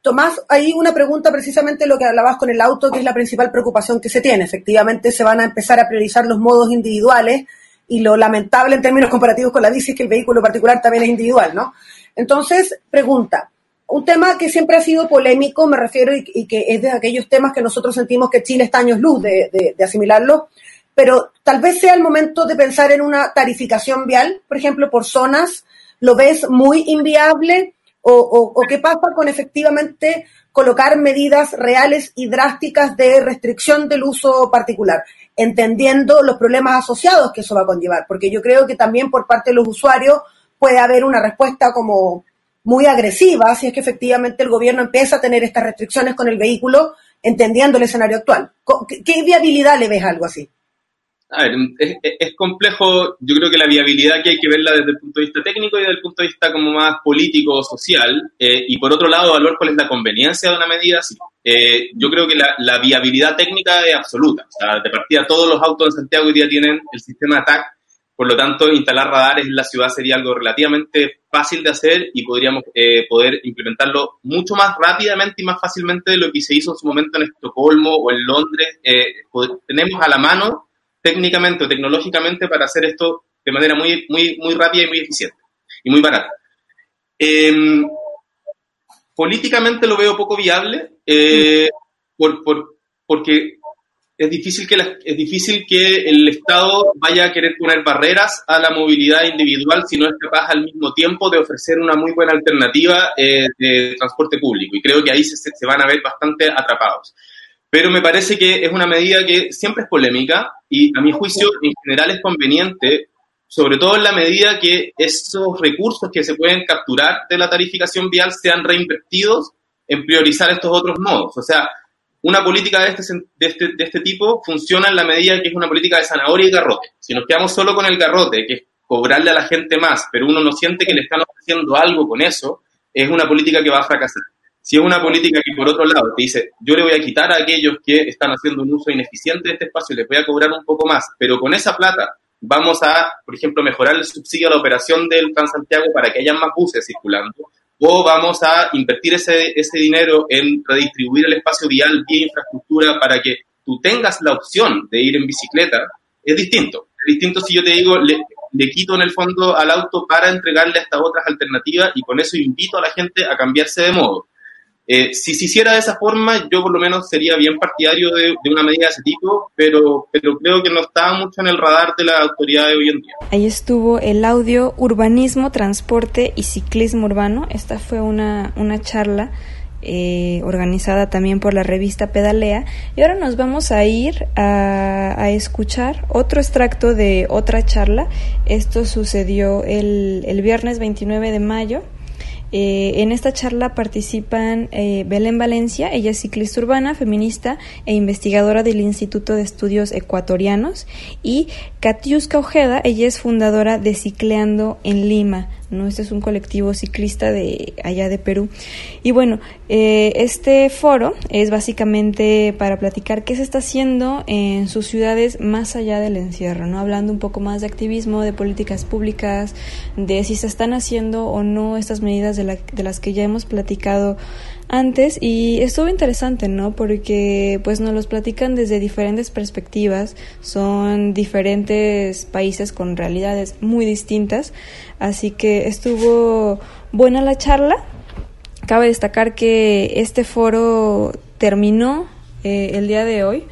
Tomás, hay una pregunta precisamente lo que hablabas con el auto, que es la principal preocupación que se tiene. Efectivamente, se van a empezar a priorizar los modos individuales y lo lamentable en términos comparativos con la bici es que el vehículo particular también es individual, ¿no? Entonces, pregunta, un tema que siempre ha sido polémico, me refiero, y, y que es de aquellos temas que nosotros sentimos que Chile está años luz de, de, de asimilarlo, pero tal vez sea el momento de pensar en una tarificación vial, por ejemplo, por zonas, ¿lo ves muy inviable? ¿O, o, o qué pasa con efectivamente colocar medidas reales y drásticas de restricción del uso particular, entendiendo los problemas asociados que eso va a conllevar? Porque yo creo que también por parte de los usuarios puede haber una respuesta como muy agresiva si es que efectivamente el gobierno empieza a tener estas restricciones con el vehículo, entendiendo el escenario actual. ¿Qué, viabilidad le ves a algo así? A ver, es, complejo, yo creo que la viabilidad que hay que verla desde el punto de vista técnico y desde el punto de vista como más político o social, eh, y por otro lado, evaluar cuál es la conveniencia de una medida así. Eh, yo creo que la, la viabilidad técnica es absoluta. O sea, de partida, todos los autos en Santiago hoy día tienen el sistema TAC, por lo tanto, instalar radares en la ciudad sería algo relativamente fácil de hacer y podríamos eh, poder implementarlo mucho más rápidamente y más fácilmente de lo que se hizo en su momento en Estocolmo o en Londres. Eh, tenemos a la mano técnicamente o tecnológicamente para hacer esto de manera muy, muy, muy rápida y muy eficiente y muy barata. Em, políticamente lo veo poco viable eh, por, por- porque es difícil, que es difícil que el Estado vaya a querer poner barreras a la movilidad individual si no es capaz al mismo tiempo de ofrecer una muy buena alternativa eh, de transporte público. Y creo que ahí se, se- se van a ver bastante atrapados. Pero me parece que es una medida que siempre es polémica y a mi juicio en general es conveniente, sobre todo en la medida que esos recursos que se pueden capturar de la tarificación vial sean reinvertidos en priorizar estos otros modos. O sea, una política de este, de, este, de este tipo funciona en la medida que es una política de zanahoria y garrote. Si nos quedamos solo con el garrote, que es cobrarle a la gente más, pero uno no siente que le están ofreciendo algo con eso, es una política que va a fracasar. Si es una política que, por otro lado, te dice, yo le voy a quitar a aquellos que están haciendo un uso ineficiente de este espacio les voy a cobrar un poco más, pero con esa plata vamos a, por ejemplo, mejorar el subsidio a la operación del Transantiago para que haya más buses circulando, o vamos a invertir ese, ese dinero en redistribuir el espacio vial vía infraestructura para que tú tengas la opción de ir en bicicleta, es distinto. Es distinto si yo te digo, le, le quito en el fondo al auto para entregarle estas otras alternativas y con eso invito a la gente a cambiarse de modo. Eh, si se hiciera de esa forma, yo por lo menos sería bien partidario de, una medida de ese tipo, pero, pero creo que no está mucho en el radar de la autoridad de hoy en día. Ahí estuvo el audio Urbanismo, Transporte y Ciclismo Urbano. Esta fue una, una charla eh, organizada también por la revista Pedalea. Y ahora nos vamos a ir a, a escuchar otro extracto de otra charla. Esto sucedió el, el viernes 29 de mayo eh, en esta charla participan eh, Belén Valencia, ella es ciclista urbana, feminista e investigadora del Instituto de Estudios Ecuatorianos, y Katiuska Ojeda, ella es fundadora de Cicleando en Lima. ¿No? Este es un colectivo ciclista de allá de Perú. Y bueno, eh, este foro es básicamente para platicar qué se está haciendo en sus ciudades más allá del encierro, ¿no? Hablando un poco más de activismo, de políticas públicas, de si se están haciendo o no estas medidas de, la, de las que ya hemos platicado antes y estuvo interesante, ¿no? Porque pues nos los platican desde diferentes perspectivas, son diferentes países con realidades muy distintas, así que estuvo buena la charla. Cabe destacar que este foro terminó eh, el día de hoy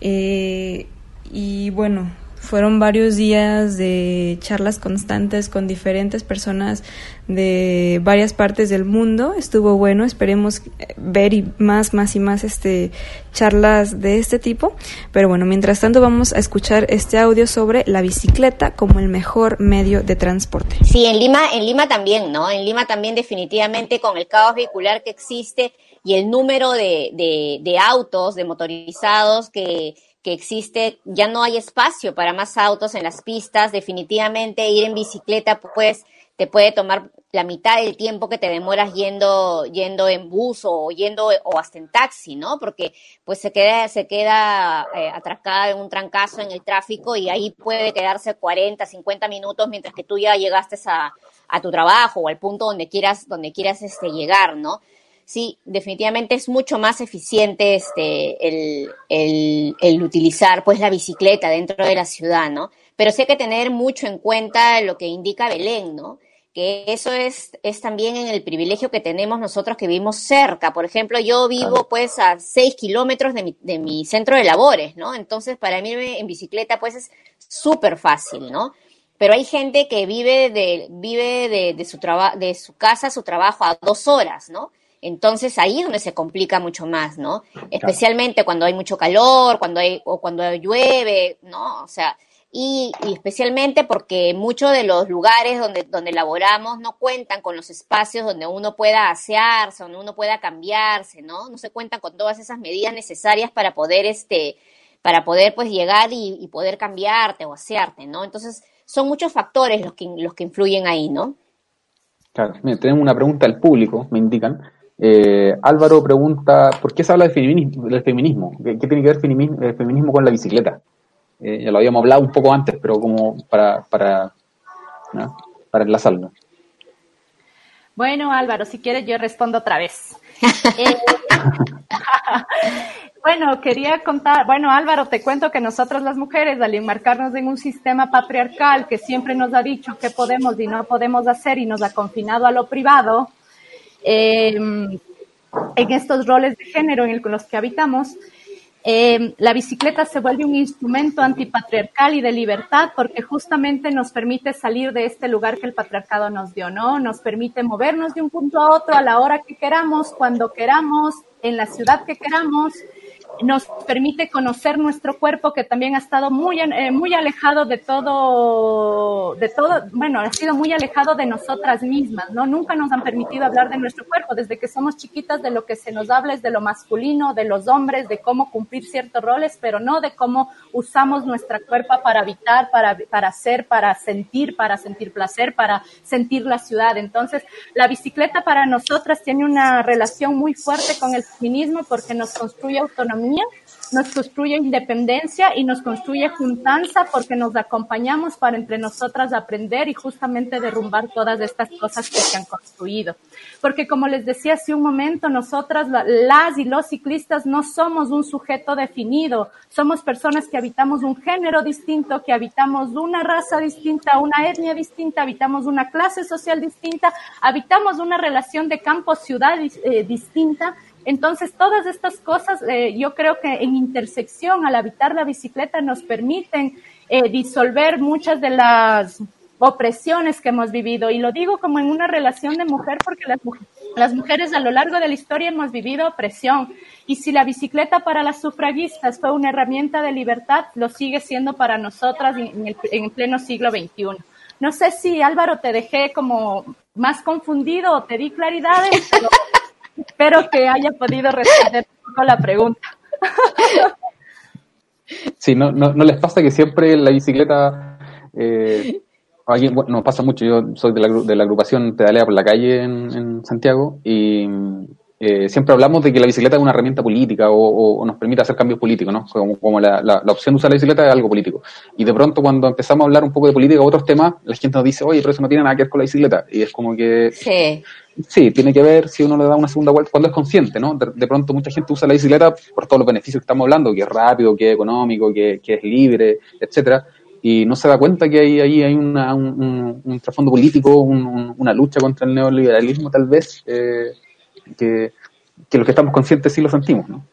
eh, y bueno, fueron varios días de charlas constantes con diferentes personas de varias partes del mundo. Estuvo bueno, esperemos ver y más, más y más este charlas de este tipo. Pero bueno, mientras tanto vamos a escuchar este audio sobre la bicicleta como el mejor medio de transporte. Sí, en Lima, en Lima también, ¿no? En Lima también definitivamente con el caos vehicular que existe y el número de, de, de autos, de motorizados que que existe, ya no hay espacio para más autos en las pistas, definitivamente ir en bicicleta pues te puede tomar la mitad del tiempo que te demoras yendo yendo en bus o yendo o hasta en taxi, ¿no? Porque pues se queda se queda eh, atracada en un trancazo en el tráfico y ahí puede quedarse 40, 50 minutos mientras que tú ya llegaste a, a tu trabajo o al punto donde quieras donde quieras este llegar, ¿no? Sí, definitivamente es mucho más eficiente este, el, el, el, utilizar pues la bicicleta dentro de la ciudad, ¿no? Pero sí hay que tener mucho en cuenta lo que indica Belén, ¿no? Que eso es, es también en el privilegio que tenemos nosotros que vivimos cerca. Por ejemplo, yo vivo pues a seis kilómetros de mi, de mi centro de labores, ¿no? Entonces, para mí en bicicleta pues es súper fácil, ¿no? pero hay gente que vive de vive de, de su trabajo de su casa a su trabajo a dos horas, ¿no? Entonces ahí es donde se complica mucho más, ¿no? Especialmente cuando hay mucho calor, cuando hay, o cuando llueve, ¿no? O sea, y, y, especialmente porque muchos de los lugares donde, donde laboramos no cuentan con los espacios donde uno pueda asearse, donde uno pueda cambiarse, ¿no? No se cuentan con todas esas medidas necesarias para poder, este, para poder pues llegar y, y poder cambiarte o asearte, ¿no? Entonces, son muchos factores los que, los que influyen ahí, ¿no? Claro, mira, tenemos una pregunta del público, me indican. Eh, Álvaro pregunta, ¿por qué se habla del feminismo? Del feminismo? ¿Qué, tiene que ver el feminismo, con la bicicleta? Eh, ya lo habíamos hablado un poco antes, pero como para, para, ¿no? para enlazarlo. Bueno, Álvaro, si quieres yo respondo otra vez. Eh, bueno, quería contar, bueno, Álvaro, te cuento que nosotras las mujeres, al enmarcarnos en un sistema patriarcal que siempre nos ha dicho qué podemos y no podemos hacer y nos ha confinado a lo privado, eh, en estos roles de género en los que habitamos, eh, la bicicleta se vuelve un instrumento antipatriarcal y de libertad porque justamente nos permite salir de este lugar que el patriarcado nos dio, ¿no? Nos permite movernos de un punto a otro a la hora que queramos, cuando queramos, en la ciudad que queramos nos permite conocer nuestro cuerpo que también ha estado muy, eh, muy alejado de todo, de todo, bueno, ha sido muy alejado de nosotras mismas, ¿no? Nunca nos han permitido hablar de nuestro cuerpo. Desde que somos chiquitas de lo que se nos habla es de lo masculino, de los hombres, de cómo cumplir ciertos roles, pero no de cómo usamos nuestra cuerpo para habitar, para, para hacer, para sentir, para sentir placer, para sentir la ciudad. Entonces, la bicicleta para nosotras tiene una relación muy fuerte con el feminismo porque nos construye autonomía nos construye independencia y nos construye juntanza porque nos acompañamos para entre nosotras aprender y justamente derrumbar todas estas cosas que se han construido. Porque como les decía hace un momento, nosotras, las y los ciclistas, no somos un sujeto definido, somos personas que habitamos un género distinto, que habitamos una raza distinta, una etnia distinta, habitamos una clase social distinta, habitamos una relación de campo-ciudad eh, distinta entonces, todas estas cosas, eh, yo creo que en intersección, al habitar la bicicleta, nos permiten eh, disolver muchas de las opresiones que hemos vivido. Y lo digo como en una relación de mujer, porque las, mujeres a lo largo de la historia hemos vivido opresión y si la bicicleta para las sufragistas fue una herramienta de libertad, lo sigue siendo para nosotras en el, en el pleno siglo XXI. No sé si Álvaro te dejé como más confundido o te di claridades, espero que haya podido responder un poco la pregunta. Sí, no, no, no les pasa que siempre la bicicleta, eh, alguien- bueno, nos pasa mucho, yo soy de la, de la agrupación Pedalea por la calle en, en Santiago y eh, siempre hablamos de que la bicicleta es una herramienta política o, o- o nos permite hacer cambios políticos, ¿no? Como, como la, la- la opción de usar la bicicleta es algo político. Y de pronto cuando empezamos a hablar un poco de política o otros temas, la gente nos dice, oye, pero eso no tiene nada que ver con la bicicleta. Y es como que Sí. Sí, tiene que ver si uno le da una segunda vuelta, cuando es consciente, ¿no? De, de pronto mucha gente usa la bicicleta por todos los beneficios que estamos hablando, que es rápido, que es económico, que, que es libre, etcétera, y no se da cuenta que ahí, ahí hay una- un, un- un trasfondo político, un- un- una lucha contra el neoliberalismo tal vez, eh, que, que los que estamos conscientes sí lo sentimos, ¿no?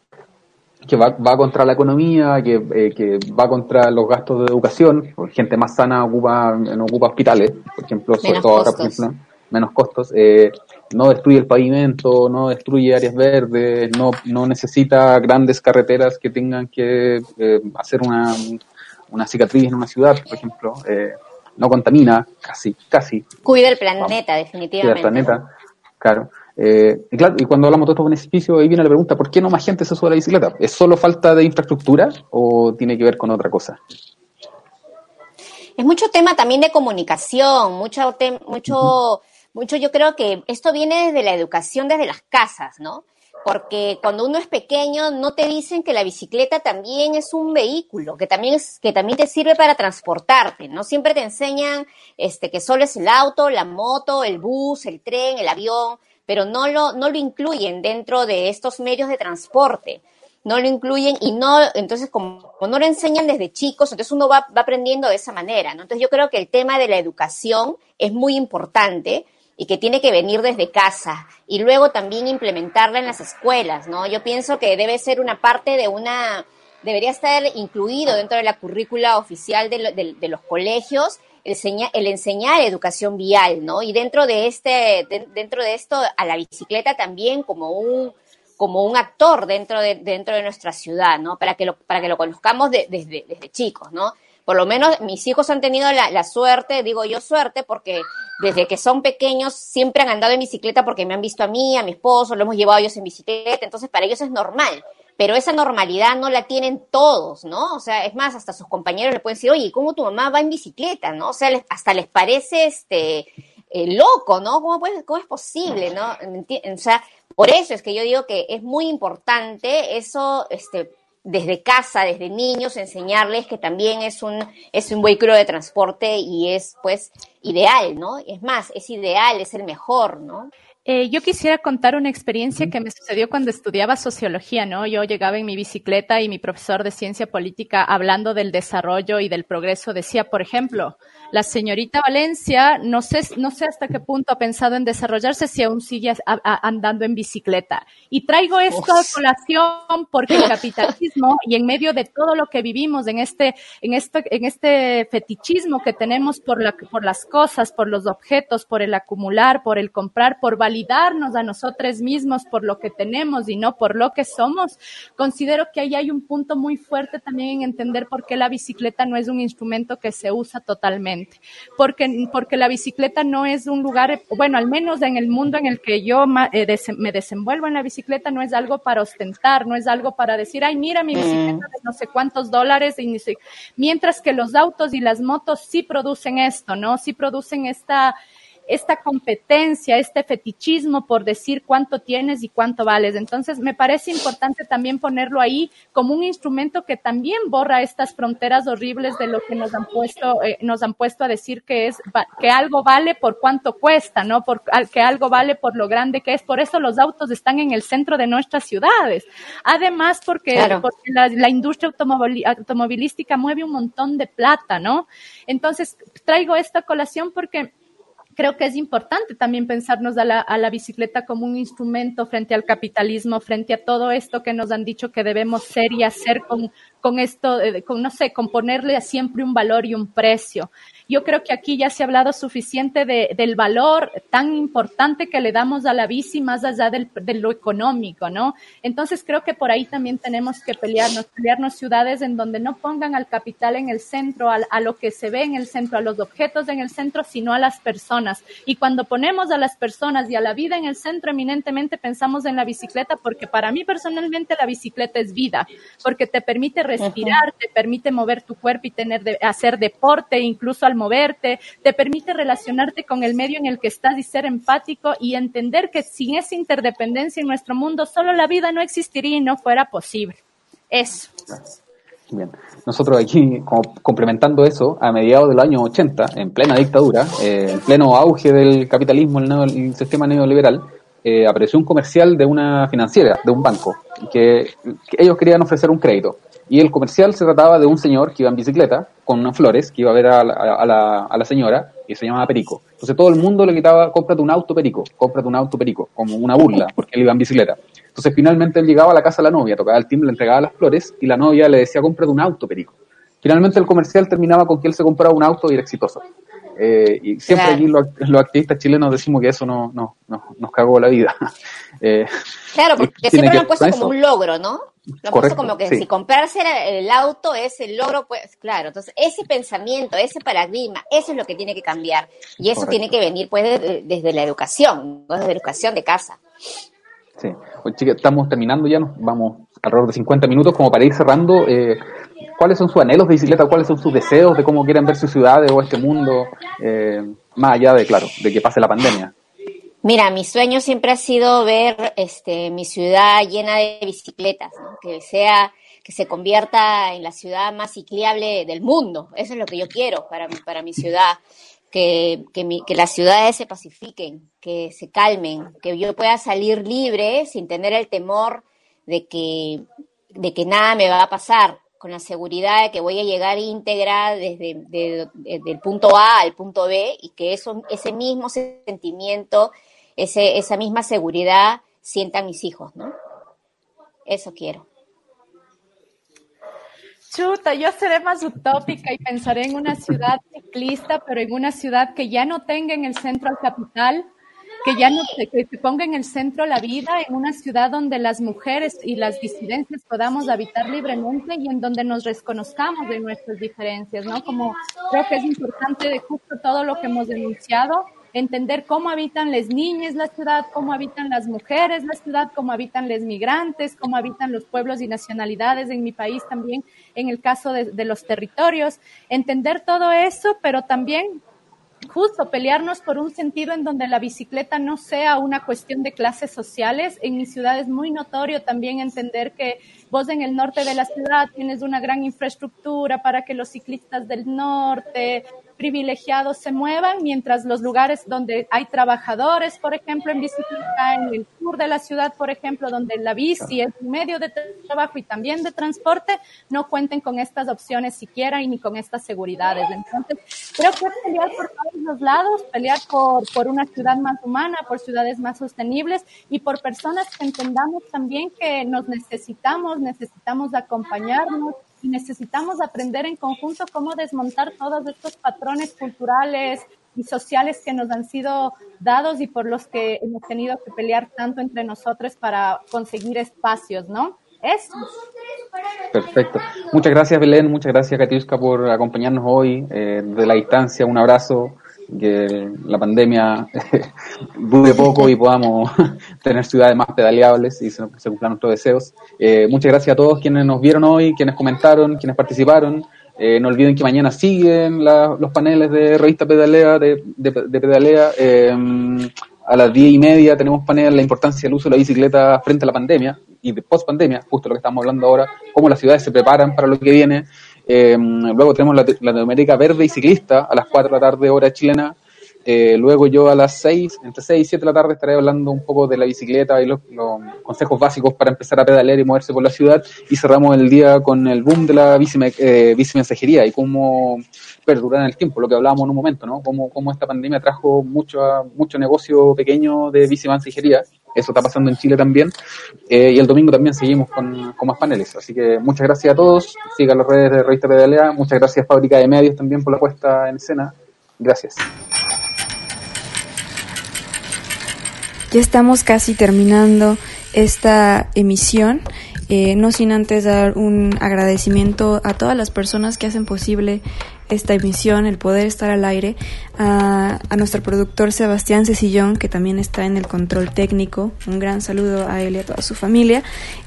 que va, va contra la economía, que, eh, que va contra los gastos de educación, porque gente más sana ocupa, no ocupa hospitales, por ejemplo, sobre Menos todo ahora, por costos. ejemplo, menos costos, eh, no destruye el pavimento, no destruye áreas verdes, no, no necesita grandes carreteras que tengan que eh, hacer una, una cicatriz en una ciudad, por ejemplo, eh, no contamina, casi, casi, Cuida el planeta, definitivamente. planeta, claro. Eh, y claro, y cuando hablamos de estos beneficios, ahí viene la pregunta, ¿por qué no más gente se sube a la bicicleta? ¿Es solo falta de infraestructura o tiene que ver con otra cosa? Es mucho tema también de comunicación, mucho, mucho, mucho, yo creo que esto viene desde la educación, desde las casas, ¿no? Porque cuando uno es pequeño no te dicen que la bicicleta también es un vehículo, que también es, que también te sirve para transportarte, ¿no? Siempre te enseñan este que solo es el auto, la moto, el bus, el tren, el avión, pero no lo, no lo incluyen dentro de estos medios de transporte no lo incluyen y no, entonces como no lo enseñan desde chicos, entonces uno va, va aprendiendo de esa manera, ¿no? Entonces yo creo que el tema de la educación es muy importante y que tiene que venir desde casa y luego también implementarla en las escuelas, ¿no? Yo pienso que debe ser una parte de una, debería estar incluido dentro de la currícula oficial de, lo- de- de los colegios el, el enseñar educación vial, ¿no? Y dentro de este, de- dentro de esto, a la bicicleta también como un, como un actor dentro de, dentro de nuestra ciudad, ¿no? Para que lo, para que lo conozcamos de- desde, desde chicos, ¿no? Por lo menos mis hijos han tenido la, la suerte, digo yo suerte, porque desde que son pequeños siempre han andado en bicicleta porque me han visto a mí, a mi esposo, lo hemos llevado ellos en bicicleta, entonces para ellos es normal. Pero esa normalidad no la tienen todos, ¿no? O sea, es más, hasta sus compañeros le pueden decir, oye, ¿cómo tu mamá va en bicicleta, no? O sea, les- hasta les parece, este, eh, loco, ¿no? ¿Cómo, puede- ¿Cómo es posible, no? O sea, por eso es que yo digo que es muy importante eso, este, desde casa, desde niños, enseñarles que también es un, es un vehículo de transporte y es, pues, ideal, ¿no? Es más, es ideal, es el mejor, ¿no? Eh, yo quisiera contar una experiencia que me sucedió cuando estudiaba sociología, ¿no? Yo llegaba en mi bicicleta y mi profesor de ciencia política hablando del desarrollo y del progreso decía, por ejemplo, la señorita Valencia, no sé, no sé hasta qué punto ha pensado en desarrollarse si aún sigue a- a- andando en bicicleta. Y traigo esto a colación porque el capitalismo y en medio de todo lo que vivimos en este, en este, en este fetichismo que tenemos por la, por las cosas, por los objetos, por el acumular, por el comprar, por validarnos a nosotros mismos por lo que tenemos y no por lo que somos, considero que ahí hay un punto muy fuerte también en entender por qué la bicicleta no es un instrumento que se usa totalmente. Porque, porque la bicicleta no es un lugar, bueno, al menos en el mundo en el que yo eh, me desenvuelvo en la bicicleta, no es algo para ostentar, no es algo para decir, ay, mira mi bicicleta de no sé cuántos dólares, y mientras que los autos y las motos sí producen esto, ¿no? Sí producen esta, esta competencia, este fetichismo por decir cuánto tienes y cuánto vales. Entonces, me parece importante también ponerlo ahí como un instrumento que también borra estas fronteras horribles de lo que nos han puesto, eh, nos han puesto a decir que es que algo vale por cuánto cuesta, ¿no? Por, que algo vale por lo grande que es. Por eso los autos están en el centro de nuestras ciudades. Además, porque, Claro. porque la, la industria automovilística mueve un montón de plata, ¿no? Entonces, traigo esta colación porque creo que es importante también pensarnos a la, bicicleta como un instrumento frente al capitalismo, frente a todo esto que nos han dicho que debemos ser y hacer con, con esto, eh, con, no sé, con ponerle siempre un valor y un precio. Yo creo que aquí ya se ha hablado suficiente de, del valor tan importante que le damos a la bici más allá del, de lo económico, ¿no? Entonces creo que por ahí también tenemos que pelearnos, pelearnos ciudades en donde no pongan al capital en el centro, a, a lo que se ve en el centro, a los objetos en el centro, sino a las personas. Y cuando ponemos a las personas y a la vida en el centro, eminentemente pensamos en la bicicleta, porque para mí personalmente la bicicleta es vida, porque te permite respirar, te permite mover tu cuerpo y tener de, hacer deporte, incluso al moverte, te permite relacionarte con el medio en el que estás y ser empático y entender que sin esa interdependencia en nuestro mundo, solo la vida no existiría y no fuera posible. Eso. Bien. Nosotros aquí, como complementando eso, a mediados del año 80, en plena dictadura, eh, en pleno auge del capitalismo, el, neo, el sistema neoliberal, eh, apareció un comercial de una financiera, de un banco, que, que ellos querían ofrecer un crédito. Y el comercial se trataba de un señor que iba en bicicleta con unas flores, que iba a ver a la, a la, a la señora, y se llamaba Perico. Entonces todo el mundo le quitaba, cómprate un auto Perico, cómprate un auto Perico, como una burla, porque él iba en bicicleta. Entonces finalmente él llegaba a la casa de la novia, tocaba el timbre, le entregaba las flores, y la novia le decía, cómprate un auto Perico. Finalmente el comercial terminaba con que él se compraba un auto y era exitoso. Eh, y siempre Claro. aquí los, los activistas chilenos decimos que eso no, no, no- nos cagó la vida. Eh, Claro, porque siempre lo han puesto como un logro, ¿no? Lo Correcto, como que sí. si comprarse el auto es el logro, pues claro. Entonces, ese pensamiento, ese paradigma, eso es lo que tiene que cambiar. Y eso Correcto. tiene que venir, pues, de- desde la educación, ¿no? desde la educación de casa. Sí. Oye, chicas, estamos terminando ya, nos vamos alrededor de 50 minutos como para ir cerrando. eh, ¿Cuáles son sus anhelos de bicicleta? ¿Cuáles son sus deseos de cómo quieren ver sus ciudades o este mundo? eh, más allá de, claro, de que pase la pandemia. Mira, mi sueño siempre ha sido ver este, mi ciudad llena de bicicletas, ¿no? que sea, que se convierta en la ciudad más ciclable del mundo. Eso es lo que yo quiero para mi, para mi ciudad. Que, que, mi- que las ciudades se pacifiquen, que se calmen, que yo pueda salir libre sin tener el temor de que, de que nada me va a pasar, con la seguridad de que voy a llegar íntegra desde de- de- del punto A al punto B y que eso, ese mismo sentimiento, ese, esa misma seguridad sientan mis hijos, ¿no? Eso quiero. Chuta, yo seré más utópica y pensaré en una ciudad ciclista, pero en una ciudad que ya no tenga en el centro al capital, que ya no se, ponga en el centro la vida, en una ciudad donde las mujeres y las disidencias podamos habitar libremente y en donde nos reconozcamos de nuestras diferencias, ¿no? Como creo que es importante de justo todo lo que hemos denunciado, entender cómo habitan las niñas la ciudad, cómo habitan las mujeres la ciudad, cómo habitan los migrantes, cómo habitan los pueblos y nacionalidades en mi país también, en el caso de, los territorios, entender todo eso, pero también justo pelearnos por un sentido en donde la bicicleta no sea una cuestión de clases sociales. En mi ciudad es muy notorio también entender que vos en el norte de la ciudad tienes una gran infraestructura para que los ciclistas del norte privilegiados se muevan, mientras los lugares donde hay trabajadores, por ejemplo, en bicicleta, en el sur de la ciudad, por ejemplo, donde la bici es un medio de trabajo y también de transporte, no cuenten con estas opciones siquiera y ni con estas seguridades. Entonces, creo que pelear por todos los lados, pelear por, por una ciudad más humana, por ciudades más sostenibles y por personas que entendamos también que nos necesitamos, necesitamos acompañarnos y necesitamos aprender en conjunto cómo desmontar todos estos patrones culturales y sociales que nos han sido dados y por los que hemos tenido que pelear tanto entre nosotros para conseguir espacios, ¿no? Eso. Perfecto. Muchas gracias, Belén. Muchas gracias, Katiuska, por acompañarnos hoy. Eh, de la distancia, un abrazo. Que la pandemia dure poco y podamos tener ciudades más pedaleables y se, cumplan nuestros deseos. Eh, muchas gracias a todos quienes nos vieron hoy, quienes comentaron, quienes participaron. Eh, no olviden que mañana siguen la- los paneles de revista Pedalea, de Pedalea. Eh, a las diez y media tenemos panel la importancia del uso de la bicicleta frente a la pandemia y de post pandemia, justo lo que estamos hablando ahora, cómo las ciudades se preparan para lo que viene. Eh, luego tenemos la verde y ciclista a las 4 de la tarde hora chilena. Eh, luego yo a las 6, entre 6 y 7 de la tarde estaré hablando un poco de la bicicleta y los, los consejos básicos para empezar a pedalear y moverse por la ciudad. Y cerramos el día con el boom de la bici, eh, y cómo perdurar en el tiempo, lo que hablábamos en un momento, ¿no? Cómo, cómo esta pandemia trajo mucho, mucho negocio pequeño de bicimensajería. Eso está pasando en Chile también. Eh, y el domingo también seguimos con, con, más paneles. Así que muchas gracias a todos. Sigan las redes de Revista Pedalea. Muchas gracias Fábrica de Medios también por la puesta en escena. Gracias. Ya estamos casi terminando esta emisión. Eh, no sin antes dar un agradecimiento a todas las personas que hacen posible esta emisión, el poder estar al aire, a, nuestro productor Sebastián Cecillón, que también está en el control técnico, un gran saludo a él y a toda su familia,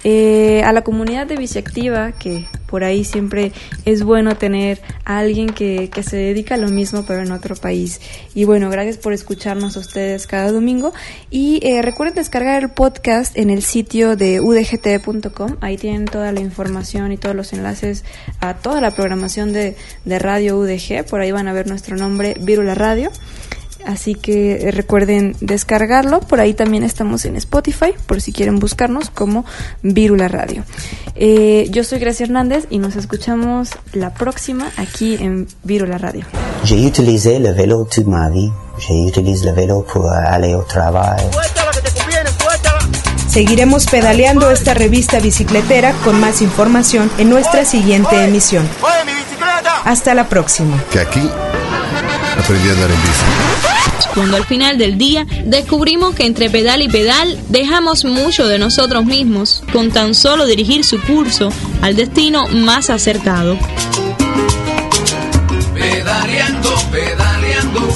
eh, a la comunidad de Biciactiva, que por ahí siempre es bueno tener a alguien que, que se dedica a lo mismo, pero en otro país. Y bueno, gracias por escucharnos a ustedes cada domingo. Y eh, recuerden descargar el podcast en el sitio de udgt.com, ahí tienen toda la información y todos los enlaces a toda la programación de, de radio UDG, por ahí van a ver nuestro nombre, Virula Radio. Así que recuerden descargarlo. Por ahí también estamos en Spotify, por si quieren buscarnos como Virula Radio. Eh, yo soy Gracia Hernández y nos escuchamos la próxima aquí en Virula Radio. J'ai utilisé le vélo toute ma vie. J'utilise le vélo pour aller au travail. Seguiremos pedaleando esta revista bicicletera con más información en nuestra siguiente emisión. Hasta la próxima. Que aquí aprendí a andar en bici. Cuando al final del día descubrimos que entre pedal y pedal dejamos mucho de nosotros mismos con tan solo dirigir su curso al destino más acertado. Pedaleando, pedaleando,